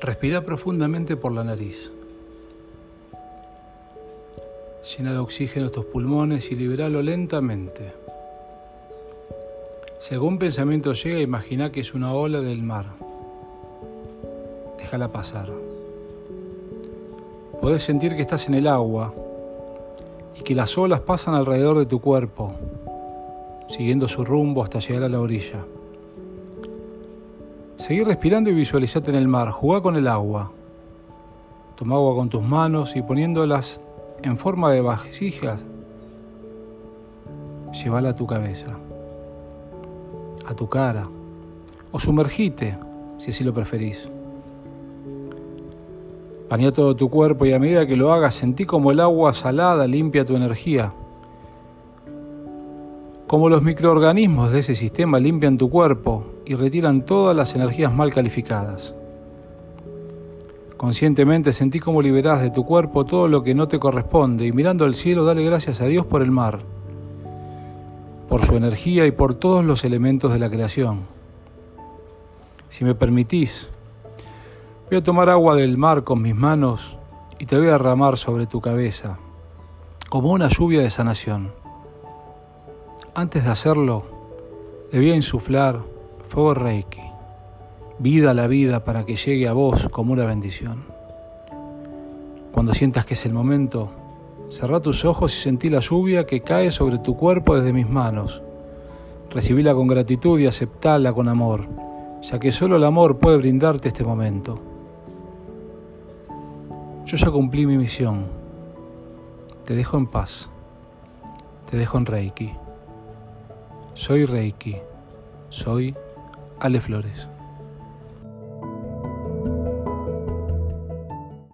Respira profundamente por la nariz. Llena de oxígeno tus pulmones y liberalo lentamente. Si algún pensamiento llega, imagina que es una ola del mar. Déjala pasar. Podés sentir que estás en el agua y que las olas pasan alrededor de tu cuerpo, siguiendo su rumbo hasta llegar a la orilla. Seguí respirando y visualizate en el mar. Jugá con el agua. Toma agua con tus manos y poniéndolas en forma de vasijas, llévala a tu cabeza, a tu cara, o sumergite, si así lo preferís. Bañá todo tu cuerpo y a medida que lo hagas sentí como el agua salada limpia tu energía, como los microorganismos de ese sistema limpian tu cuerpo y retiran todas las energías mal calificadas. Conscientemente sentí cómo liberás de tu cuerpo todo lo que no te corresponde y mirando al cielo dale gracias a Dios por el mar, por su energía y por todos los elementos de la creación. Si me permitís, voy a tomar agua del mar con mis manos y te voy a derramar sobre tu cabeza, como una lluvia de sanación. Antes de hacerlo, le voy a insuflar fuego reiki, vida a la vida para que llegue a vos como una bendición. Cuando sientas que es el momento, cerrá tus ojos y sentí la lluvia que cae sobre tu cuerpo desde mis manos. Recibíla con gratitud y aceptala con amor, ya que solo el amor puede brindarte este momento. Yo ya cumplí mi misión. Te dejo en paz. Te dejo en Reiki. Soy Reiki. Soy Ale Flores.